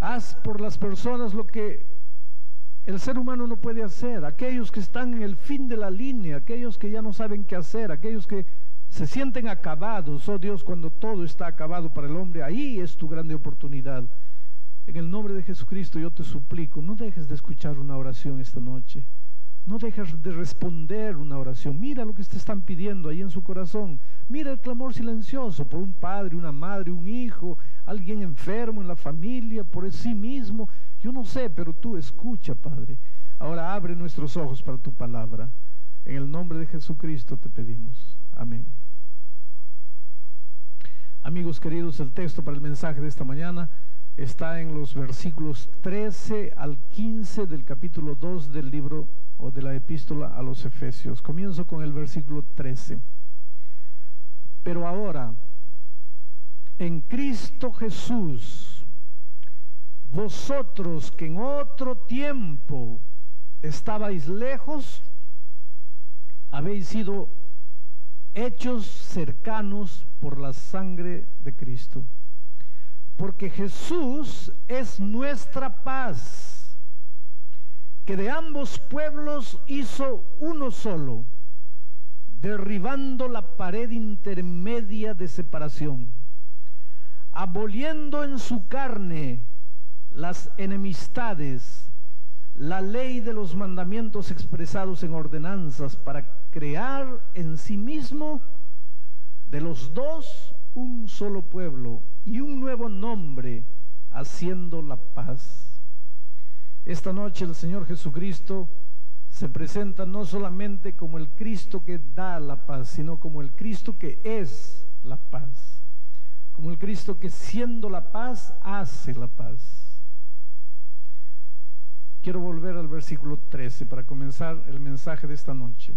Haz por las personas lo que el ser humano no puede hacer. Aquellos que están en el fin de la línea, aquellos que ya no saben qué hacer, aquellos que se sienten acabados. Oh Dios, cuando todo está acabado para el hombre, ahí es tu grande oportunidad. En el nombre de Jesucristo yo te suplico, no dejes de escuchar una oración esta noche. No dejes de responder una oración. Mira lo que te están pidiendo ahí en su corazón. Mira el clamor silencioso por un padre, una madre, un hijo, alguien enfermo en la familia, por sí mismo. Yo no sé, pero tú escucha, Padre. Ahora abre nuestros ojos para tu palabra. En el nombre de Jesucristo te pedimos. Amén. Amigos queridos, el texto para el mensaje de esta mañana está en los versículos 13 al 15 del capítulo 2 del libro o de la epístola a los Efesios. Comienzo con el versículo 13. Pero ahora, en Cristo Jesús, vosotros que en otro tiempo estabais lejos, habéis sido hechos cercanos por la sangre de Cristo. Porque Jesús es nuestra paz, que de ambos pueblos hizo uno solo, derribando la pared intermedia de separación, aboliendo en su carne las enemistades, la ley de los mandamientos expresados en ordenanzas para crear en sí mismo de los dos un solo pueblo y un nuevo nombre, haciendo la paz. Esta noche el Señor Jesucristo se presenta no solamente como el Cristo que da la paz, sino como el Cristo que es la paz, como el Cristo que siendo la paz hace la paz. Quiero volver al versículo 13 para comenzar el mensaje de esta noche.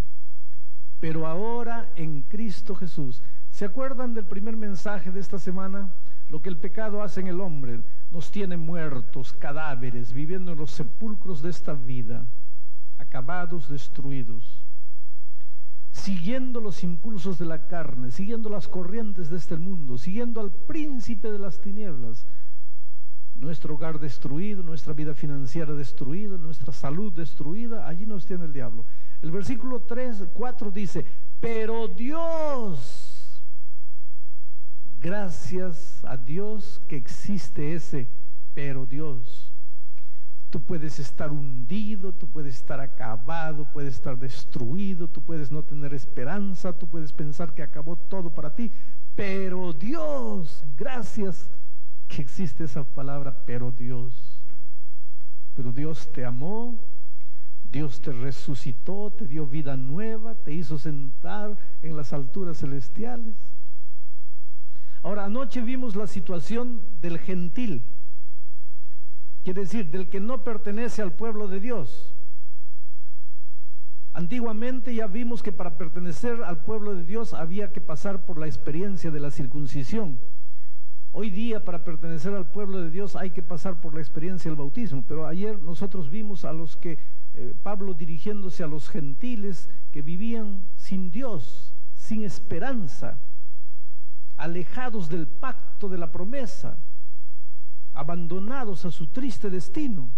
Pero ahora en Cristo Jesús. ¿Se acuerdan del primer mensaje de esta semana? Lo que el pecado hace en el hombre nos tiene muertos, cadáveres, viviendo en los sepulcros de esta vida, acabados, destruidos, siguiendo los impulsos de la carne, siguiendo las corrientes de este mundo, siguiendo al príncipe de las tinieblas, nuestro hogar destruido, nuestra vida financiera destruida, nuestra salud destruida, allí nos tiene el diablo. El versículo 3, 4 dice, pero Dios, gracias a Dios que existe ese, pero Dios. Tú puedes estar hundido, tú puedes estar acabado, puedes estar destruido, tú puedes no tener esperanza, tú puedes pensar que acabó todo para ti, pero Dios, gracias que existe esa palabra, pero Dios. Pero Dios te amó, Dios te resucitó, te dio vida nueva, te hizo sentar en las alturas celestiales. Ahora, anoche vimos la situación del gentil, quiere decir, del que no pertenece al pueblo de Dios. Antiguamente ya vimos que para pertenecer al pueblo de Dios había que pasar por la experiencia de la circuncisión. Hoy día para pertenecer al pueblo de Dios hay que pasar por la experiencia del bautismo, pero ayer nosotros vimos a los que, eh, Pablo dirigiéndose a los gentiles que vivían sin Dios, sin esperanza, alejados del pacto de la promesa, abandonados a su triste destino.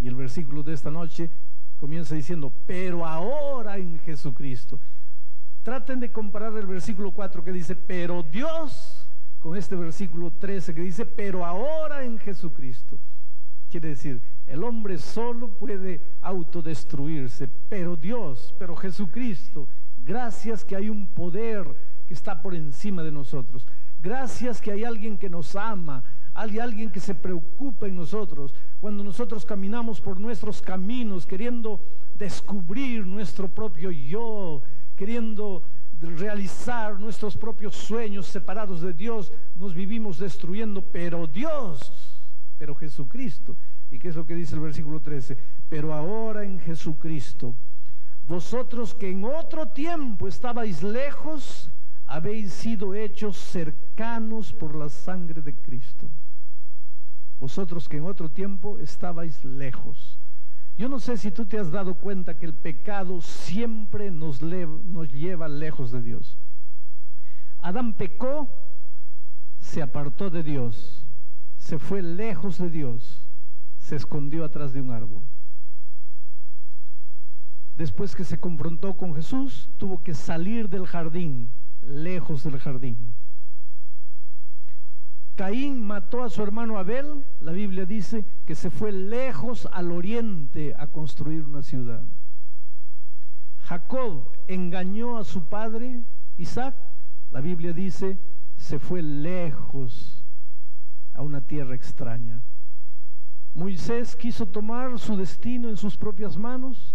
Y el versículo de esta noche comienza diciendo, pero ahora en Jesucristo. Traten de comparar el versículo 4 que dice, pero Dios con este versículo 13 que dice, pero ahora en Jesucristo. Quiere decir, el hombre solo puede autodestruirse, pero Dios, pero Jesucristo, gracias que hay un poder que está por encima de nosotros. Gracias que hay alguien que nos ama, hay alguien que se preocupa en nosotros. Cuando nosotros caminamos por nuestros caminos queriendo descubrir nuestro propio yo, queriendo realizar nuestros propios sueños separados de Dios, nos vivimos destruyendo, pero Dios, pero Jesucristo. ¿Y qué es lo que dice el versículo 13? Pero ahora en Jesucristo, vosotros que en otro tiempo estabais lejos, habéis sido hechos cercanos por la sangre de Cristo. Vosotros que en otro tiempo estabais lejos. Yo no sé si tú te has dado cuenta que el pecado siempre nos, nos lleva lejos de Dios. Adán pecó, se apartó de Dios, se fue lejos de Dios, se escondió atrás de un árbol. Después que se confrontó con Jesús, tuvo que salir del jardín, lejos del jardín. Caín mató a su hermano Abel, la Biblia dice que se fue lejos al oriente a construir una ciudad. Jacob engañó a su padre Isaac, la Biblia dice, se fue lejos a una tierra extraña. Moisés quiso tomar su destino en sus propias manos,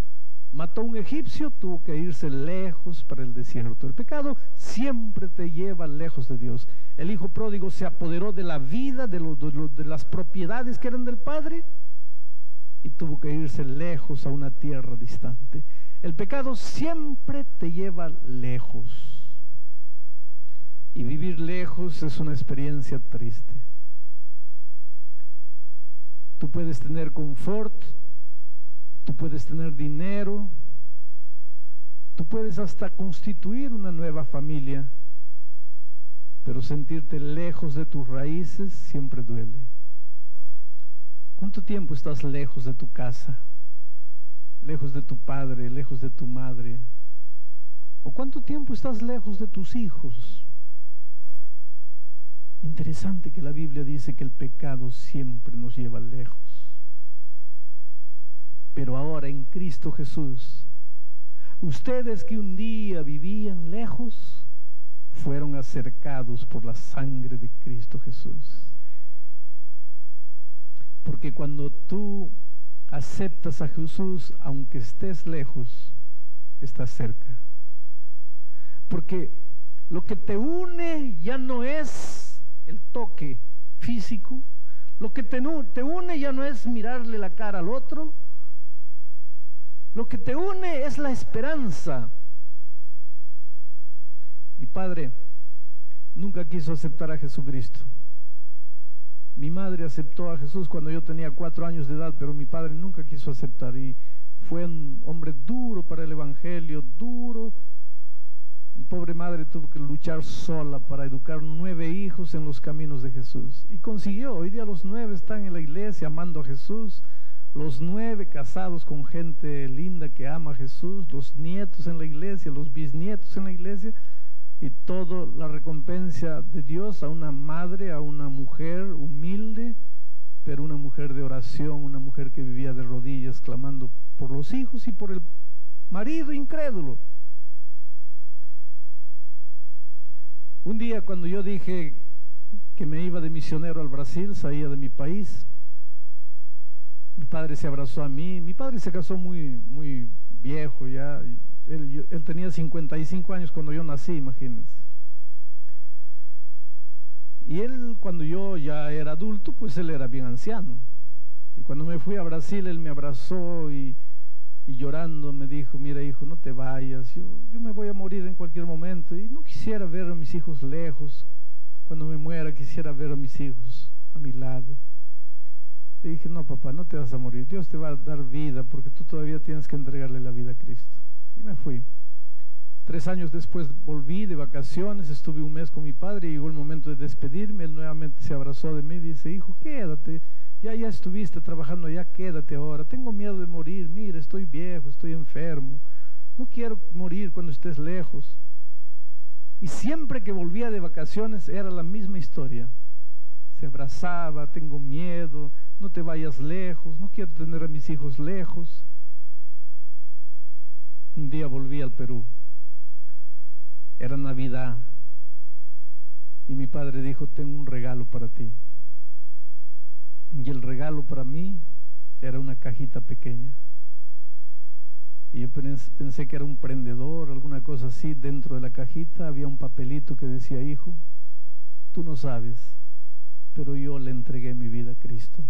mató a un egipcio, tuvo que irse lejos para el desierto. El pecado siempre te lleva lejos de Dios. El hijo pródigo se apoderó de la vida, de, de, las propiedades que eran del padre y tuvo que irse lejos a una tierra distante. El pecado siempre te lleva lejos. Y vivir lejos es una experiencia triste. Tú puedes tener confort, Tú puedes tener dinero, tú puedes hasta constituir una nueva familia, pero sentirte lejos de tus raíces siempre duele. ¿Cuánto tiempo estás lejos de tu casa? Lejos de tu padre, lejos de tu madre. ¿O cuánto tiempo estás lejos de tus hijos? Interesante que la Biblia dice que el pecado siempre nos lleva lejos. Pero ahora en Cristo Jesús, ustedes que un día vivían lejos, fueron acercados por la sangre de Cristo Jesús. Porque cuando tú aceptas a Jesús, aunque estés lejos, estás cerca. Porque lo que te une ya no es el toque físico, lo que te, te une ya no es mirarle la cara al otro, lo que te une es la esperanza. Mi padre nunca quiso aceptar a Jesucristo. Mi madre aceptó a Jesús cuando yo tenía cuatro años de edad, pero mi padre nunca quiso aceptar y fue un hombre duro para el Evangelio, duro. Mi pobre madre tuvo que luchar sola para educar nueve hijos en los caminos de Jesús. Y consiguió, hoy día los nueve están en la iglesia amando a Jesús, los nueve casados con gente linda que ama a Jesús, los nietos en la iglesia, los bisnietos en la iglesia, y toda la recompensa de Dios a una madre, a una mujer humilde, pero una mujer de oración, una mujer que vivía de rodillas clamando por los hijos y por el marido incrédulo. Un día cuando yo dije que me iba de misionero al Brasil, salía de mi país, mi padre se abrazó a mí. Mi padre se casó muy, muy viejo ya. Él, tenía 55 años cuando yo nací, imagínense. Y él, cuando yo ya era adulto, pues él era bien anciano. Y cuando me fui a Brasil, él me abrazó y, y llorando me dijo, mira hijo, no te vayas, yo, yo, me voy a morir en cualquier momento y no quisiera ver a mis hijos lejos. Cuando me muera quisiera ver a mis hijos a mi lado. Le dije, no, papá, no te vas a morir. Dios te va a dar vida porque tú todavía tienes que entregarle la vida a Cristo. Y me fui. Tres años después volví de vacaciones, estuve un mes con mi padre y llegó el momento de despedirme. Él nuevamente se abrazó de mí y dice, hijo, quédate. Ya, ya estuviste trabajando, ya quédate ahora. Tengo miedo de morir. Mira, estoy viejo, estoy enfermo. No quiero morir cuando estés lejos. Y siempre que volvía de vacaciones era la misma historia. Se abrazaba, tengo miedo, no te vayas lejos, no quiero tener a mis hijos lejos. Un día volví al Perú, era Navidad, y mi padre dijo, tengo un regalo para ti. Y el regalo para mí era una cajita pequeña. Y yo pensé que era un prendedor, alguna cosa así. Dentro de la cajita había un papelito que decía, hijo, tú no sabes, pero yo le entregué mi vida a Cristo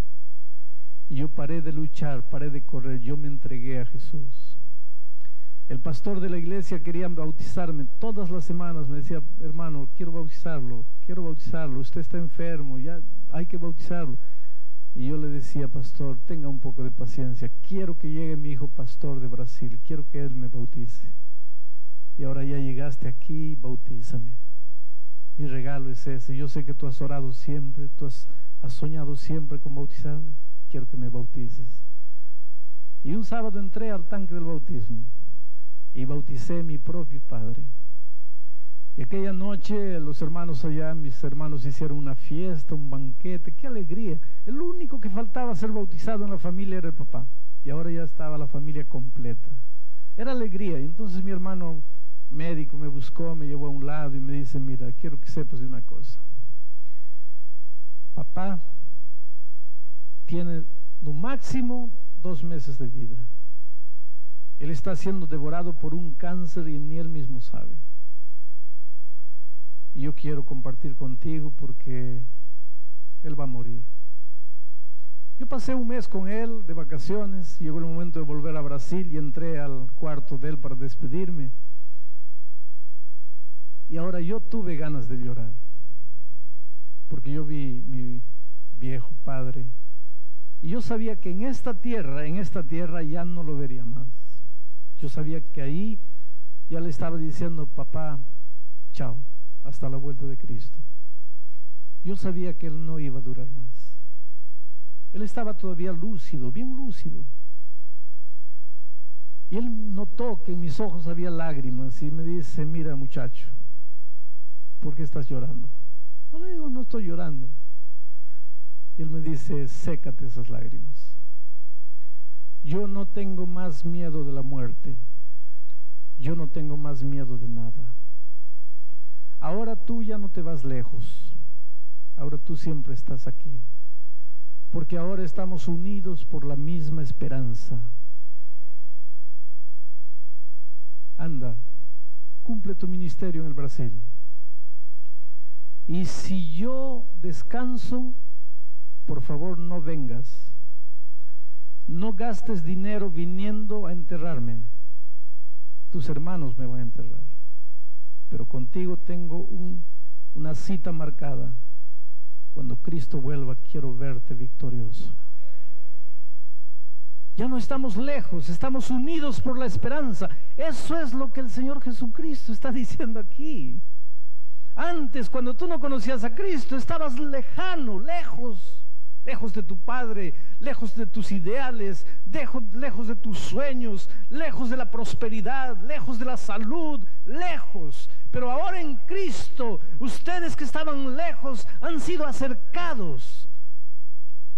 yo paré de luchar, paré de correr, yo me entregué a Jesús. El pastor de la iglesia quería bautizarme todas las semanas, me decía, hermano, quiero bautizarlo, quiero bautizarlo, usted está enfermo, ya hay que bautizarlo. Y yo le decía, pastor, tenga un poco de paciencia, quiero que llegue mi hijo pastor de Brasil, quiero que él me bautice. Y ahora ya llegaste aquí, bautízame. Mi regalo es ese, yo sé que tú has orado siempre, tú has ¿Has soñado siempre con bautizarme? Quiero que me bautices. Y un sábado entré al tanque del bautismo y bauticé a mi propio padre. Y aquella noche los hermanos allá, mis hermanos hicieron una fiesta, un banquete, qué alegría. El único que faltaba ser bautizado en la familia era el papá. Y ahora ya estaba la familia completa. Era alegría. Y entonces mi hermano médico me buscó, me llevó a un lado y me dice, mira, quiero que sepas de una cosa. Papá tiene lo máximo dos meses de vida. Él está siendo devorado por un cáncer y ni él mismo sabe. Y yo quiero compartir contigo porque él va a morir. Yo pasé un mes con él de vacaciones, llegó el momento de volver a Brasil y entré al cuarto de él para despedirme. Y ahora yo tuve ganas de llorar, porque yo vi mi viejo padre y yo sabía que en esta tierra, en esta tierra ya no lo vería más. Yo sabía que ahí ya le estaba diciendo, papá, chao, hasta la vuelta de Cristo. Yo sabía que él no iba a durar más. Él estaba todavía lúcido, bien lúcido. Y él notó que en mis ojos había lágrimas y me dice, mira muchacho, ¿por qué estás llorando? No le digo, no estoy llorando. Y él me dice, sécate esas lágrimas. Yo no tengo más miedo de la muerte. Yo no tengo más miedo de nada. Ahora tú ya no te vas lejos. Ahora tú siempre estás aquí. Porque ahora estamos unidos por la misma esperanza. Anda, cumple tu ministerio en el Brasil. Y si yo descanso, por favor no vengas. No gastes dinero viniendo a enterrarme. Tus hermanos me van a enterrar. Pero contigo tengo una cita marcada. Cuando Cristo vuelva, quiero verte victorioso. Ya no estamos lejos, estamos unidos por la esperanza. Eso es lo que el Señor Jesucristo está diciendo aquí. Antes, cuando tú no conocías a Cristo, estabas lejano, lejos lejos de tu Padre, lejos de tus ideales, lejos, de tus sueños, lejos de la prosperidad, lejos de la salud, lejos. Pero ahora en Cristo, ustedes que estaban lejos han sido acercados.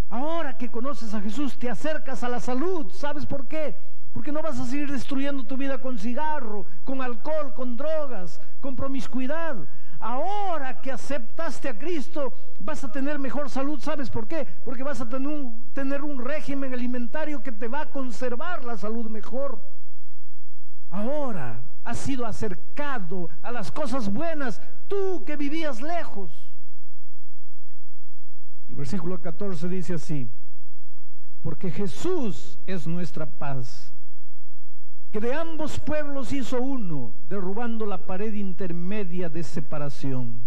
Ahora que conoces a Jesús, te acercas a la salud. ¿Sabes por qué? Porque no vas a seguir destruyendo tu vida con cigarro, con alcohol, con drogas, con promiscuidad. Ahora que aceptaste a Cristo, vas a tener mejor salud. ¿Sabes por qué? Porque vas a tener un, régimen alimentario que te va a conservar la salud mejor. Ahora has sido acercado a las cosas buenas, tú que vivías lejos. El versículo 14 dice así, porque Jesús es nuestra paz que de ambos pueblos hizo uno, derrubando la pared intermedia de separación.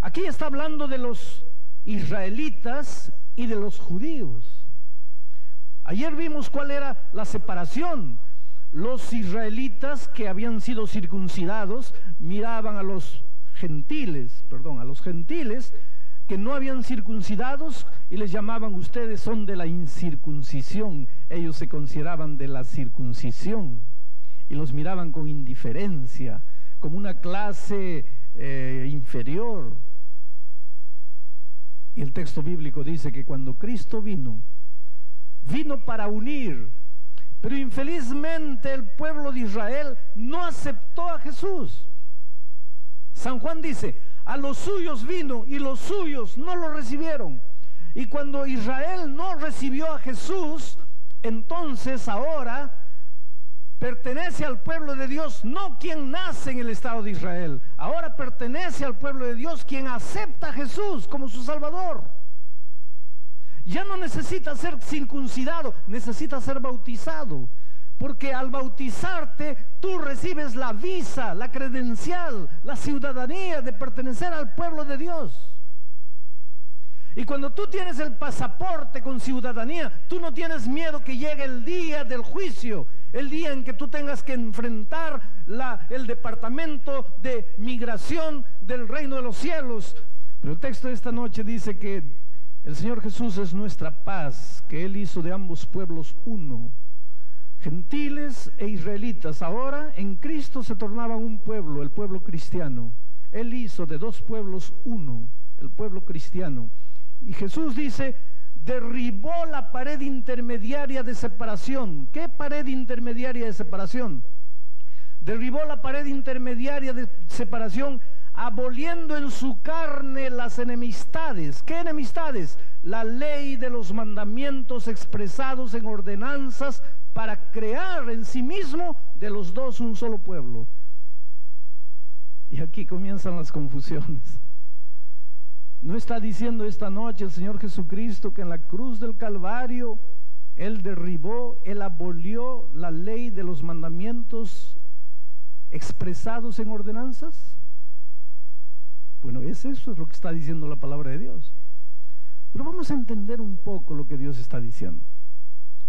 Aquí está hablando de los israelitas y de los judíos. Ayer vimos cuál era la separación. Los israelitas que habían sido circuncidados miraban a los gentiles, perdón, a los gentiles que no habían circuncidados y les llamaban ustedes son de la incircuncisión. Ellos se consideraban de la circuncisión y los miraban con indiferencia, como una clase eh, inferior. Y el texto bíblico dice que cuando Cristo vino, vino para unir, pero infelizmente el pueblo de Israel no aceptó a Jesús. San Juan dice, a los suyos vino y los suyos no lo recibieron. Y cuando Israel no recibió a Jesús, entonces ahora pertenece al pueblo de Dios, no quien nace en el Estado de Israel. Ahora pertenece al pueblo de Dios quien acepta a Jesús como su Salvador. Ya no necesita ser circuncidado, necesita ser bautizado. Porque al bautizarte tú recibes la visa, la credencial, la ciudadanía de pertenecer al pueblo de Dios. Y cuando tú tienes el pasaporte con ciudadanía, tú no tienes miedo que llegue el día del juicio, el día en que tú tengas que enfrentar el departamento de migración del reino de los cielos. Pero el texto de esta noche dice que El Señor Jesús es nuestra paz, que Él hizo de ambos pueblos uno. Gentiles e israelitas, ahora en Cristo se tornaban un pueblo, el pueblo cristiano. Él hizo de dos pueblos uno, el pueblo cristiano. Y Jesús dice, derribó la pared intermediaria de separación. ¿Qué pared intermediaria de separación? Derribó la pared intermediaria de separación aboliendo en su carne las enemistades. ¿Qué enemistades? La ley de los mandamientos expresados en ordenanzas para crear en sí mismo de los dos un solo pueblo. Y aquí comienzan las confusiones. ¿No está diciendo esta noche el Señor Jesucristo que en la cruz del Calvario Él derribó, Él abolió la ley de los mandamientos expresados en ordenanzas? Bueno, es eso es lo que está diciendo la palabra de Dios. Pero vamos a entender un poco lo que Dios está diciendo.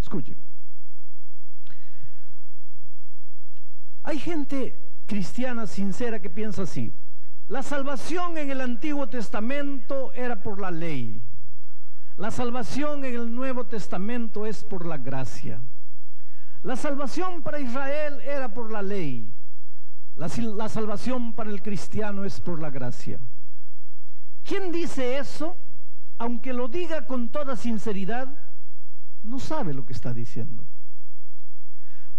Escuchen. Hay gente cristiana sincera que piensa así. La salvación en el Antiguo Testamento era por la ley. La salvación en el Nuevo Testamento es por la gracia. La salvación para Israel era por la ley. La, salvación para el cristiano es por la gracia. ¿Quién dice eso? Aunque lo diga con toda sinceridad, no sabe lo que está diciendo.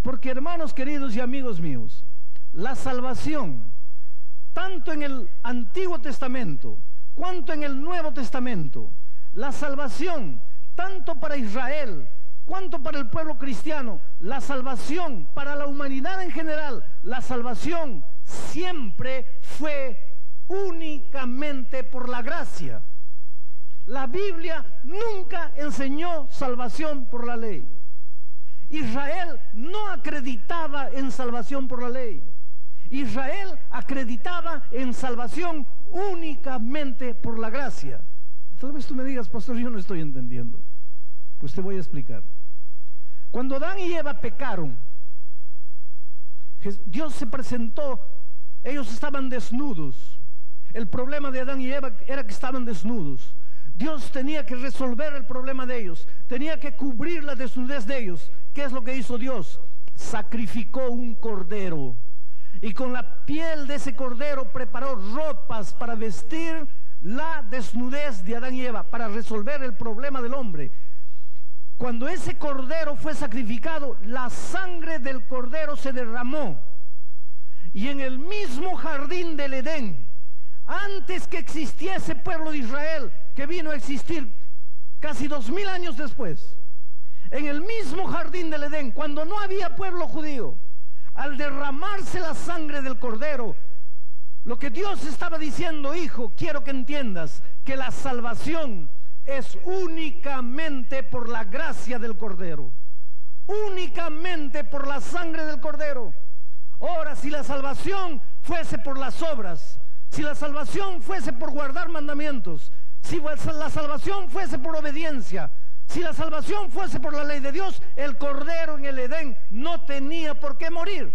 Porque hermanos queridos y amigos míos, la salvación, tanto en el Antiguo Testamento cuanto en el Nuevo Testamento, la salvación, tanto para Israel cuanto para el pueblo cristiano, la salvación para la humanidad en general, la salvación siempre fue únicamente por la gracia. La Biblia nunca enseñó salvación por la ley. Israel no acreditaba en salvación por la ley. Israel acreditaba en salvación únicamente por la gracia. Tal vez tú me digas, pastor, yo no estoy entendiendo. Pues te voy a explicar. Cuando Adán y Eva pecaron, Dios se presentó, ellos estaban desnudos. El problema de Adán y Eva era que estaban desnudos. Dios tenía que resolver el problema de ellos, tenía que cubrir la desnudez de ellos. ¿Qué es lo que hizo Dios? Sacrificó un cordero y con la piel de ese cordero preparó ropas para vestir la desnudez de Adán y Eva, para resolver el problema del hombre. Cuando ese cordero fue sacrificado, la sangre del cordero se derramó. Y en el mismo jardín del Edén, antes que existiese pueblo de Israel, que vino a existir casi dos mil años después, en el mismo jardín del Edén, cuando no había pueblo judío, al derramarse la sangre del cordero, lo que Dios estaba diciendo, hijo, quiero que entiendas que la salvación es únicamente por la gracia del Cordero. Únicamente por la sangre del Cordero. Ahora, si la salvación fuese por las obras, si la salvación fuese por guardar mandamientos, si la salvación fuese por obediencia, si la salvación fuese por la ley de Dios, el Cordero en el Edén no tenía por qué morir.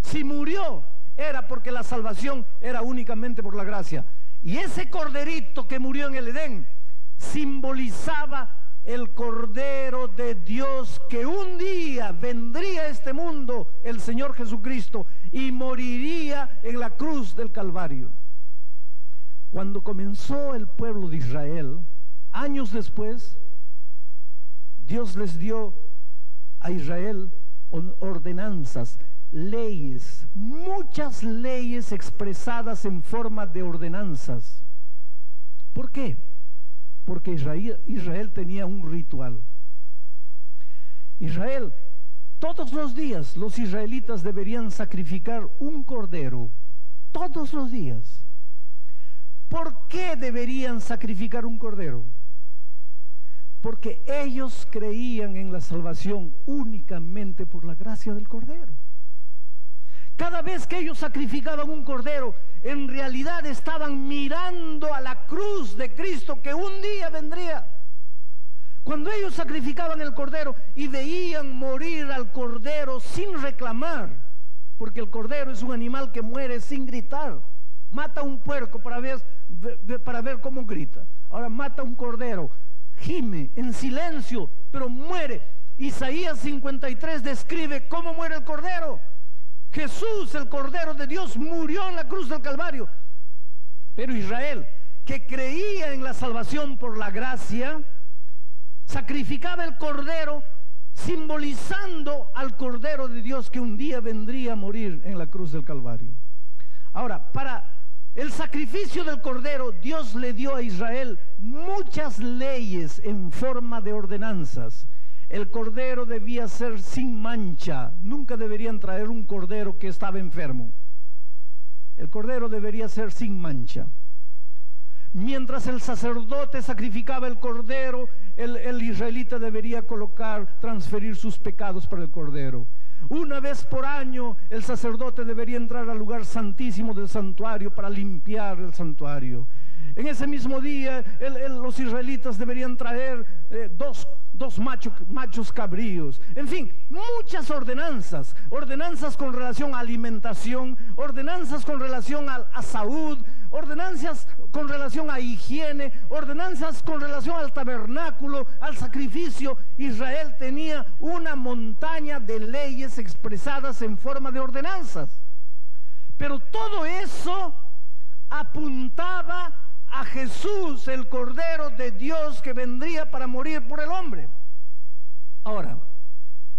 Si murió, era porque la salvación era únicamente por la gracia. Y ese corderito que murió en el Edén simbolizaba el Cordero de Dios que un día vendría a este mundo, el Señor Jesucristo, y moriría en la cruz del Calvario. Cuando comenzó el pueblo de Israel, años después, Dios les dio a Israel ordenanzas, leyes, muchas leyes expresadas en forma de ordenanzas. ¿Por qué? porque Israel, tenía un ritual. Israel, todos los días los israelitas deberían sacrificar un cordero, todos los días. ¿Por qué deberían sacrificar un cordero? Porque ellos creían en la salvación únicamente por la gracia del cordero. Cada vez que ellos sacrificaban un cordero, en realidad estaban mirando a la cruz de Cristo que un día vendría. Cuando ellos sacrificaban el cordero y veían morir al cordero sin reclamar, porque el cordero es un animal que muere sin gritar, Mata un puerco para ver, para ver cómo grita. Ahora mata un cordero, gime en silencio, pero muere. Isaías 53 describe cómo muere el cordero. Jesús, el cordero de Dios, murió en la cruz del Calvario. Pero Israel, que creía en la salvación por la gracia, sacrificaba el cordero simbolizando al cordero de Dios que un día vendría a morir en la cruz del Calvario. Ahora, para el sacrificio del cordero, Dios le dio a Israel muchas leyes en forma de ordenanzas. El cordero debía ser sin mancha. Nunca deberían traer un cordero que estaba enfermo. El cordero debería ser sin mancha. Mientras el sacerdote sacrificaba el cordero, el, el, israelita debería colocar, transferir sus pecados para el cordero. Una vez por año el sacerdote debería entrar al lugar santísimo del santuario para limpiar el santuario. En ese mismo día los israelitas deberían traer eh, dos, dos machos cabríos. En fin, muchas ordenanzas. Ordenanzas con relación a alimentación, ordenanzas con relación a, a salud, ordenanzas con relación a higiene, ordenanzas con relación al tabernáculo, al sacrificio. Israel tenía una montaña de leyes expresadas en forma de ordenanzas. Pero todo eso apuntaba a Jesús, el Cordero de Dios que vendría para morir por el hombre. Ahora,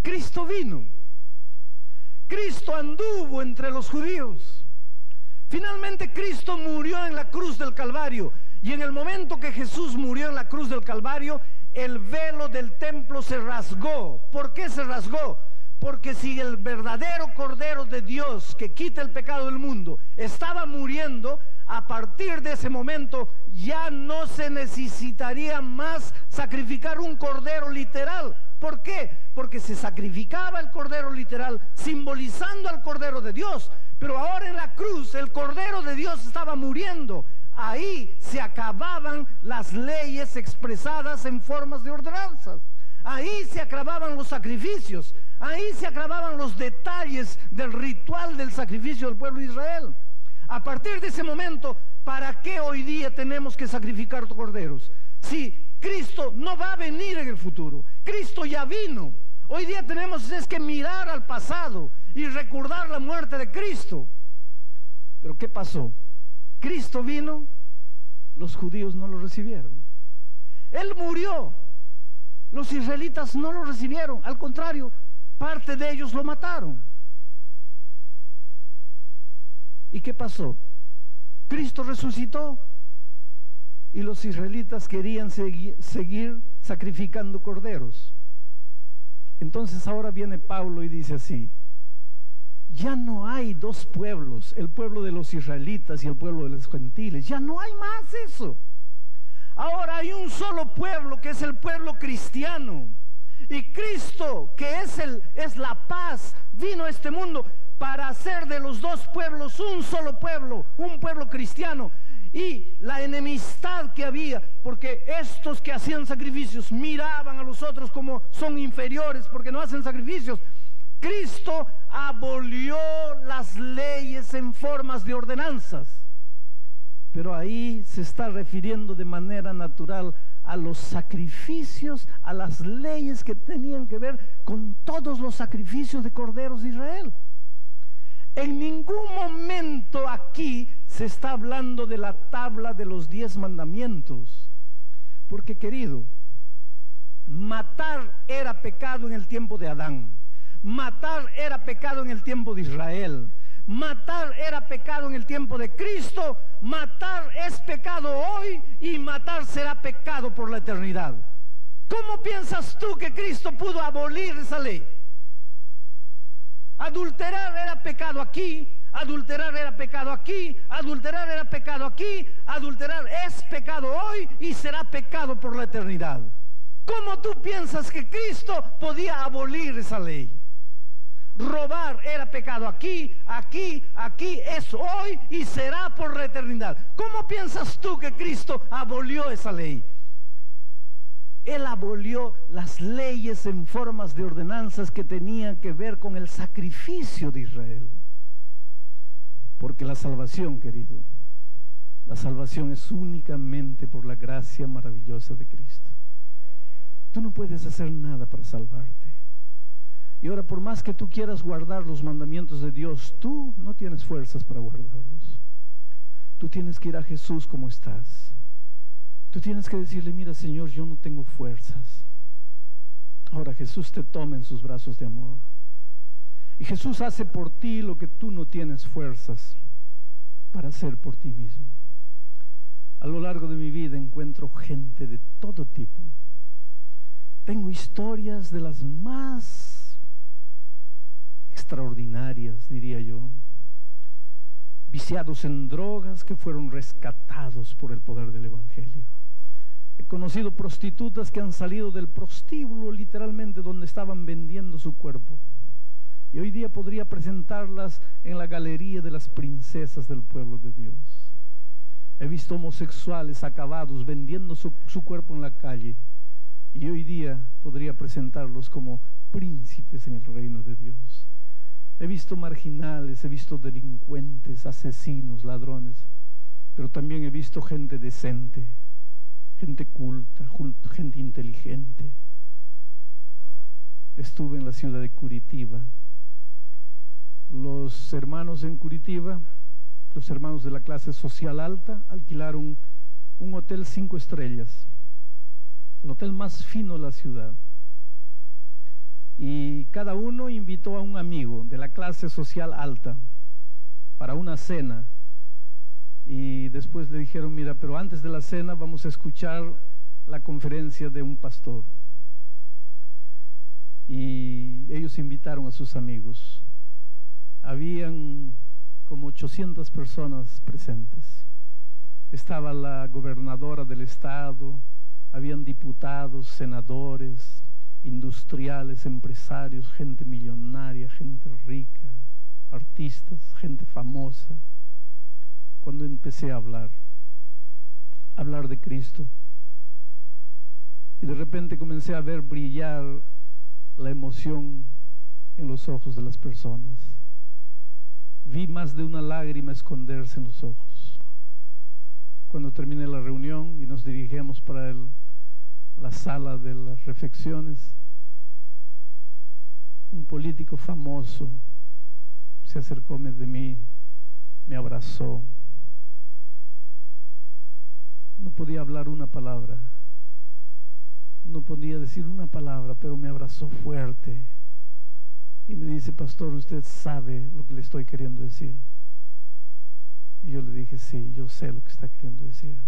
Cristo vino. Cristo anduvo entre los judíos. Finalmente Cristo murió en la cruz del Calvario. Y en el momento que Jesús murió en la cruz del Calvario, el velo del templo se rasgó. ¿Por qué se rasgó? Porque si el verdadero Cordero de Dios que quita el pecado del mundo estaba muriendo, a partir de ese momento ya no se necesitaría más sacrificar un cordero literal. ¿Por qué? Porque se sacrificaba el cordero literal simbolizando al cordero de Dios. Pero ahora en la cruz el cordero de Dios estaba muriendo. Ahí se acababan las leyes expresadas en formas de ordenanzas. Ahí se acababan los sacrificios. Ahí se acababan los detalles del ritual del sacrificio del pueblo de Israel. A partir de ese momento, ¿para qué hoy día tenemos que sacrificar corderos? Si Cristo no va a venir en el futuro, Cristo ya vino. Hoy día tenemos es que mirar al pasado y recordar la muerte de Cristo. Pero ¿qué pasó? Cristo vino, los judíos no lo recibieron. Él murió, los israelitas no lo recibieron, al contrario, parte de ellos lo mataron. ¿Y qué pasó? Cristo resucitó y los israelitas querían seguir, sacrificando corderos. Entonces ahora viene Pablo y dice así, ya no hay dos pueblos, el pueblo de los israelitas y el pueblo de los gentiles, ya no hay más eso. Ahora hay un solo pueblo que es el pueblo cristiano. Y Cristo, que es, el, es la paz, vino a este mundo para hacer de los dos pueblos un solo pueblo, un pueblo cristiano. Y la enemistad que había, porque estos que hacían sacrificios miraban a los otros como son inferiores porque no hacen sacrificios. Cristo abolió las leyes en formas de ordenanzas. Pero ahí se está refiriendo de manera natural a los sacrificios, a las leyes que tenían que ver con todos los sacrificios de corderos de Israel. En ningún momento aquí se está hablando de la tabla de los diez mandamientos. Porque querido, matar era pecado en el tiempo de Adán. Matar era pecado en el tiempo de Israel. Matar era pecado en el tiempo de Cristo. Matar es pecado hoy y matar será pecado por la eternidad. ¿Cómo piensas tú que Cristo pudo abolir esa ley? Adulterar era pecado aquí, adulterar era pecado aquí, adulterar era pecado aquí, adulterar es pecado hoy y será pecado por la eternidad. ¿Cómo tú piensas que Cristo podía abolir esa ley? Robar era pecado aquí, aquí, aquí, es hoy y será por la eternidad. ¿Cómo piensas tú que Cristo abolió esa ley? Él abolió las leyes en formas de ordenanzas que tenían que ver con el sacrificio de Israel. Porque la salvación, querido, La salvación es únicamente por la gracia maravillosa de Cristo. Tú no puedes hacer nada para salvarte. Y ahora, por más que tú quieras guardar los mandamientos de Dios, tú no tienes fuerzas para guardarlos. Tú tienes que ir a Jesús como estás. Tú tienes que decirle, mira Señor, yo no tengo fuerzas. Ahora Jesús te toma en sus brazos de amor. Y Jesús hace por ti lo que tú no tienes fuerzas para hacer por ti mismo. A lo largo de mi vida encuentro gente de todo tipo. Tengo historias de las más extraordinarias, diría yo. Viciados en drogas que fueron rescatados por el poder del Evangelio. He conocido prostitutas que han salido del prostíbulo literalmente donde estaban vendiendo su cuerpo. Y hoy día podría presentarlas en la galería de las princesas del pueblo de Dios. He visto homosexuales acabados vendiendo su, cuerpo en la calle y hoy día podría presentarlos como príncipes en el reino de Dios. He visto marginales, he visto delincuentes, asesinos, ladrones, pero también he visto gente decente, gente culta, gente inteligente. Estuve en la ciudad de Curitiba. Los hermanos en Curitiba los hermanos de la clase social alta alquilaron un hotel cinco estrellas, el hotel más fino de la ciudad. Y cada uno invitó a un amigo de la clase social alta para una cena. Y después le dijeron, mira, pero antes de la cena vamos a escuchar la conferencia de un pastor. Y ellos invitaron a sus amigos. Habían como 800 personas presentes. Estaba la gobernadora del estado, habían diputados, senadores, industriales, empresarios, gente millonaria, gente rica, artistas, gente famosa. Cuando empecé a hablar, hablar de Cristo, y de repente comencé a ver brillar la emoción en los ojos de las personas vi más de una lágrima esconderse en los ojos. Cuando terminé la reunión y nos dirigíamos para la sala de las reflexiones, un político famoso se acercó de mí, me abrazó. No podía hablar una palabra, no podía decir una palabra, pero me abrazó fuerte y me dice, pastor, usted sabe lo que le estoy queriendo decir. Y yo le dije, sí, yo sé lo que está queriendo decir.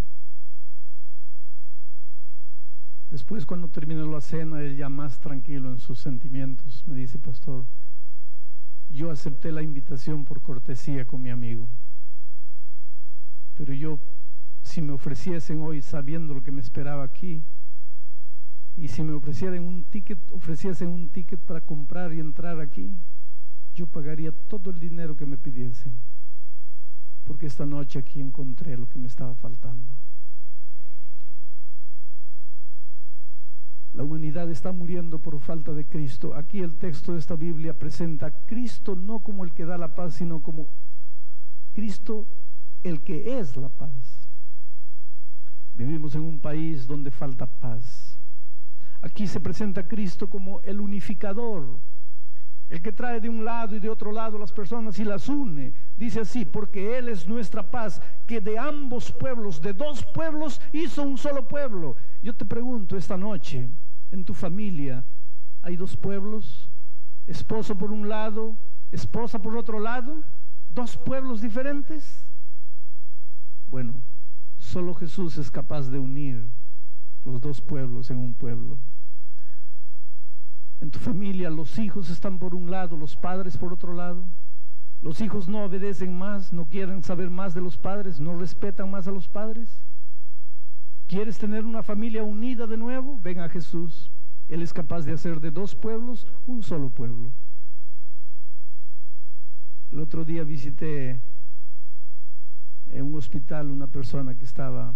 Después, cuando terminó la cena, él ya más tranquilo en sus sentimientos, me dice, pastor, yo acepté la invitación por cortesía con mi amigo. Pero yo, si me ofreciesen hoy sabiendo lo que me esperaba aquí, y si me ofrecieran un ticket, ofreciesen un ticket para comprar y entrar aquí, yo pagaría todo el dinero que me pidiesen. Porque esta noche aquí encontré lo que me estaba faltando. La humanidad está muriendo por falta de Cristo. Aquí el texto de esta Biblia presenta a Cristo no como el que da la paz, sino como Cristo el que es la paz. Vivimos en un país donde falta paz Aquí se presenta a Cristo como el unificador, el que trae de un lado y de otro lado las personas y las une. Dice así, porque Él es nuestra paz, que de ambos pueblos, de dos pueblos, hizo un solo pueblo. Yo te pregunto esta noche, en tu familia, ¿hay dos pueblos? Esposo por un lado, esposa por otro lado, dos pueblos diferentes. Bueno, solo Jesús es capaz de unir los dos pueblos en un pueblo. En tu familia los hijos están por un lado, los padres por otro lado. Los hijos no obedecen más, no quieren saber más de los padres, no respetan más a los padres. ¿Quieres tener una familia unida de nuevo? Ven a Jesús. Él es capaz de hacer de dos pueblos un solo pueblo. El otro día visité en un hospital una persona que estaba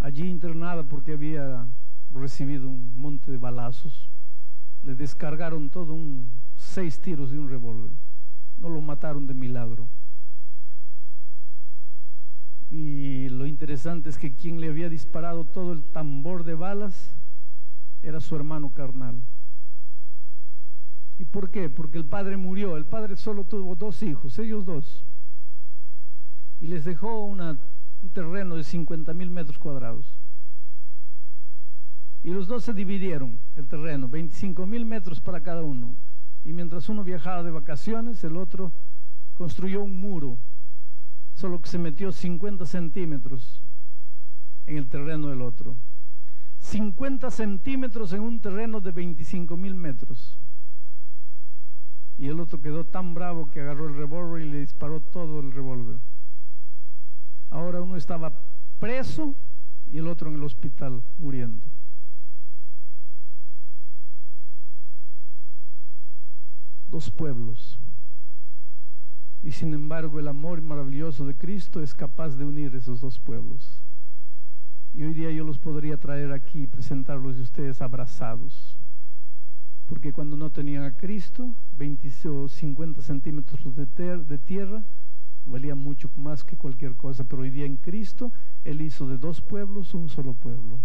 allí internada porque había recibido un monte de balazos. Le descargaron todo un seis tiros de un revólver. No lo mataron de milagro. Y lo interesante es que quien le había disparado todo el tambor de balas era su hermano carnal. ¿Y por qué? Porque el padre murió. El padre solo tuvo dos hijos, ellos dos. Y les dejó un terreno de 50 mil metros cuadrados. Y los dos se dividieron el terreno, 25 mil metros para cada uno. Y mientras uno viajaba de vacaciones, el otro construyó un muro, solo que se metió 50 centímetros en el terreno del otro. 50 centímetros en un terreno de 25 mil metros. Y el otro quedó tan bravo que agarró el revólver y le disparó todo el revólver. Ahora uno estaba preso y el otro en el hospital muriendo. Dos pueblos. Y sin embargo el amor maravilloso de Cristo es capaz de unir esos dos pueblos. Y hoy día yo los podría traer aquí y presentarlos de ustedes abrazados. Porque cuando no tenían a Cristo, 20 o 50 centímetros de, de tierra valía mucho más que cualquier cosa. Pero hoy día en Cristo, Él hizo de dos pueblos un solo pueblo.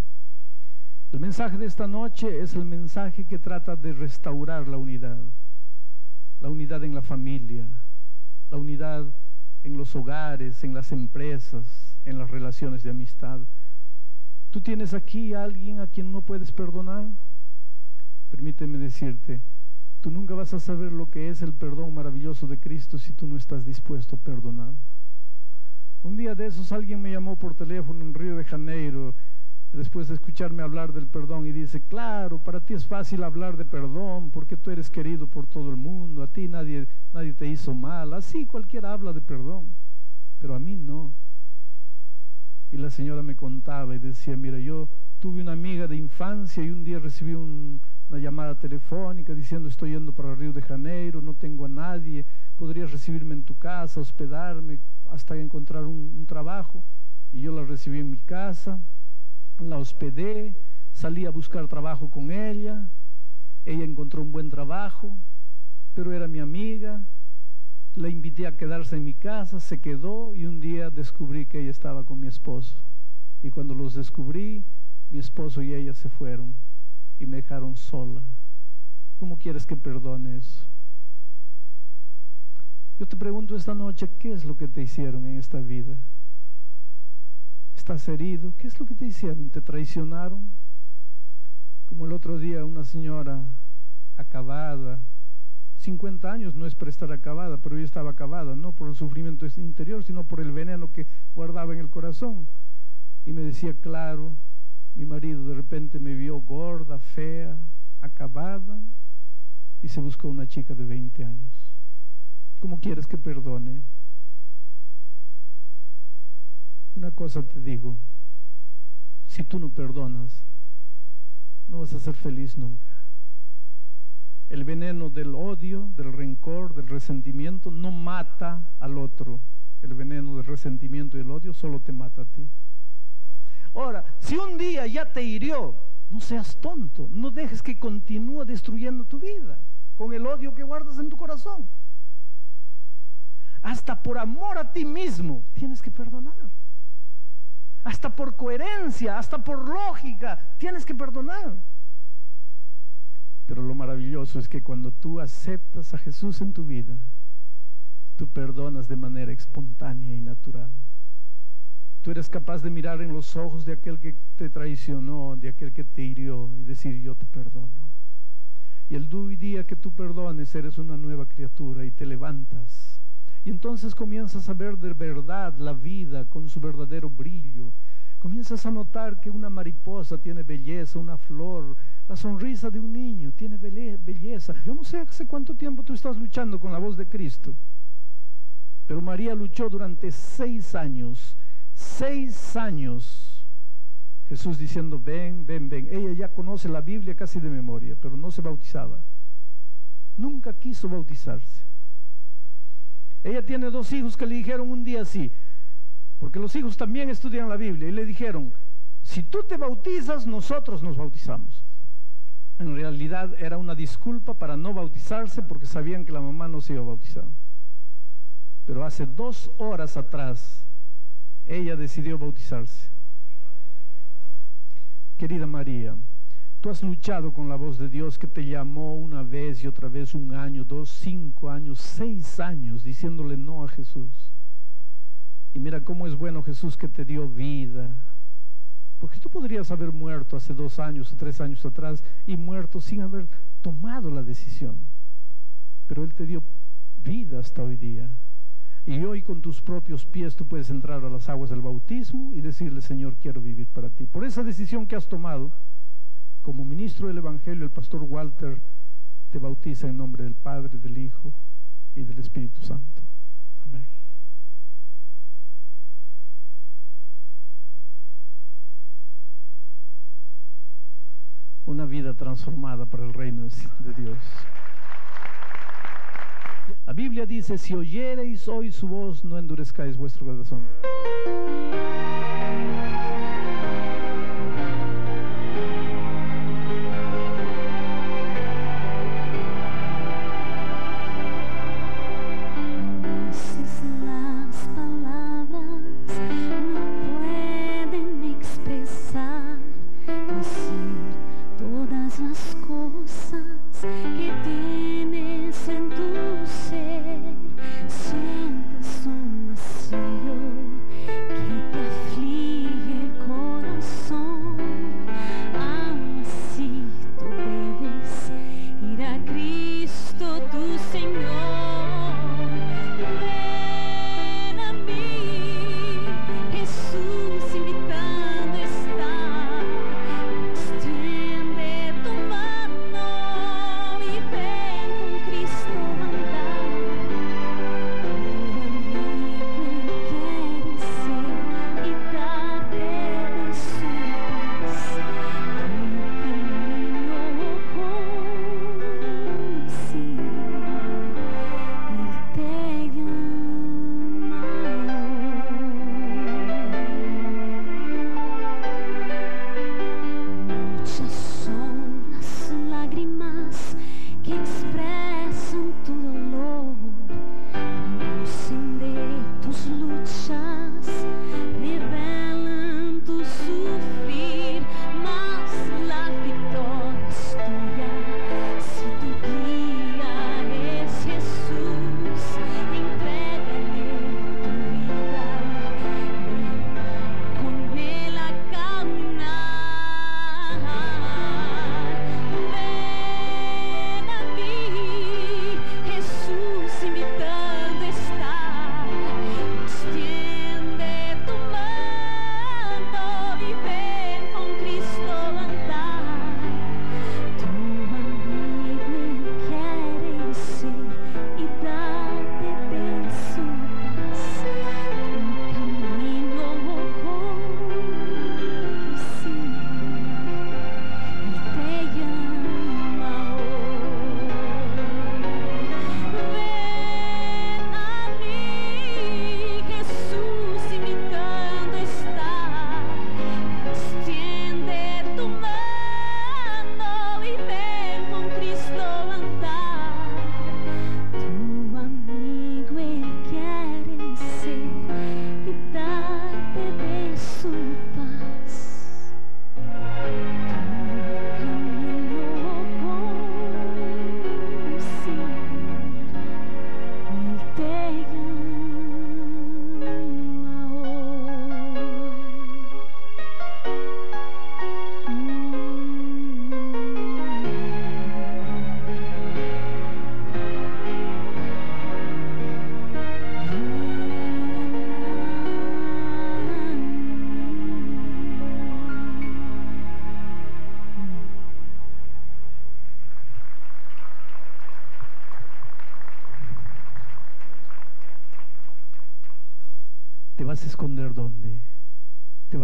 El mensaje de esta noche es el mensaje que trata de restaurar la unidad. La unidad en la familia, la unidad en los hogares, en las empresas, en las relaciones de amistad. ¿Tú tienes aquí a alguien a quien no puedes perdonar? Permíteme decirte, tú nunca vas a saber lo que es el perdón maravilloso de Cristo si tú no estás dispuesto a perdonar. Un día de esos alguien me llamó por teléfono en Río de Janeiro después de escucharme hablar del perdón y dice, claro, para ti es fácil hablar de perdón porque tú eres querido por todo el mundo, a ti nadie, nadie te hizo mal, así cualquiera habla de perdón, pero a mí no. Y la señora me contaba y decía, mira, yo tuve una amiga de infancia y un día recibí una llamada telefónica diciendo estoy yendo para Río de Janeiro, no tengo a nadie, podrías recibirme en tu casa, hospedarme hasta encontrar un, un trabajo. Y yo la recibí en mi casa, la hospedé, salí a buscar trabajo con ella, ella encontró un buen trabajo, pero era mi amiga, la invité a quedarse en mi casa, se quedó y un día descubrí que ella estaba con mi esposo. Y cuando los descubrí, mi esposo y ella se fueron y me dejaron sola. ¿Cómo quieres que perdone eso? Yo te pregunto esta noche, ¿qué es lo que te hicieron en esta vida? ¿Estás herido? ¿Qué es lo que te hicieron? ¿Te traicionaron? Como el otro día una señora acabada, 50 años no es para estar acabada, pero yo estaba acabada, no por el sufrimiento interior, sino por el veneno que guardaba en el corazón. Y me decía, claro, mi marido de repente me vio gorda, fea, acabada, y se buscó una chica de 20 años. ¿Cómo quieres que perdone? Una cosa te digo, si tú no perdonas, no vas a ser feliz nunca. El veneno del odio, del rencor, del resentimiento no mata al otro. El veneno del resentimiento y el odio solo te mata a ti. Ahora, si un día ya te hirió, no seas tonto, no dejes que continúe destruyendo tu vida con el odio que guardas en tu corazón. Hasta por amor a ti mismo tienes que perdonar. Hasta por coherencia, hasta por lógica, tienes que perdonar. Pero lo maravilloso es que cuando tú aceptas a Jesús en tu vida, tú perdonas de manera espontánea y natural. Tú eres capaz de mirar en los ojos de aquel que te traicionó, de aquel que te hirió y decir yo te perdono. Y el día que tú perdones eres una nueva criatura y te levantas. Y entonces comienzas a ver de verdad la vida con su verdadero brillo. Comienzas a notar que una mariposa tiene belleza, una flor, la sonrisa de un niño tiene belleza. Yo no sé hace cuánto tiempo tú estás luchando con la voz de Cristo, pero María luchó durante seis años, seis años. Jesús diciendo, ven, ven, ven. Ella ya conoce la Biblia casi de memoria, pero no se bautizaba. Nunca quiso bautizarse. Ella tiene dos hijos que le dijeron un día así, porque los hijos también estudian la Biblia, y le dijeron, si tú te bautizas, nosotros nos bautizamos en realidad era una disculpa para no bautizarse porque sabían que la mamá no se iba a bautizar. Pero hace dos horas atrás ella decidió bautizarse. Querida María, tú has luchado con la voz de Dios que te llamó una vez y otra vez, un año, dos, cinco años, seis años, diciéndole no a Jesús. Y mira cómo es bueno Jesús que te dio vida. Porque tú podrías haber muerto hace dos años o tres años atrás y muerto sin haber tomado la decisión. Pero Él te dio vida hasta hoy día. Y hoy con tus propios pies tú puedes entrar a las aguas del bautismo y decirle, Señor, quiero vivir para ti. Por esa decisión que has tomado, como ministro del Evangelio, el pastor Walter te bautiza en nombre del Padre, del Hijo y del Espíritu Santo. Amén. Una vida transformada para el reino de Dios. La Biblia dice, si oyereis hoy su voz, no endurezcáis vuestro corazón.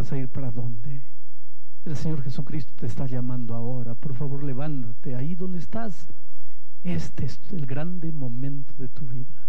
Vas a ir para dónde? El Señor Jesucristo te está llamando ahora. Por favor, levántate ahí donde estás. Este es el grande momento de tu vida.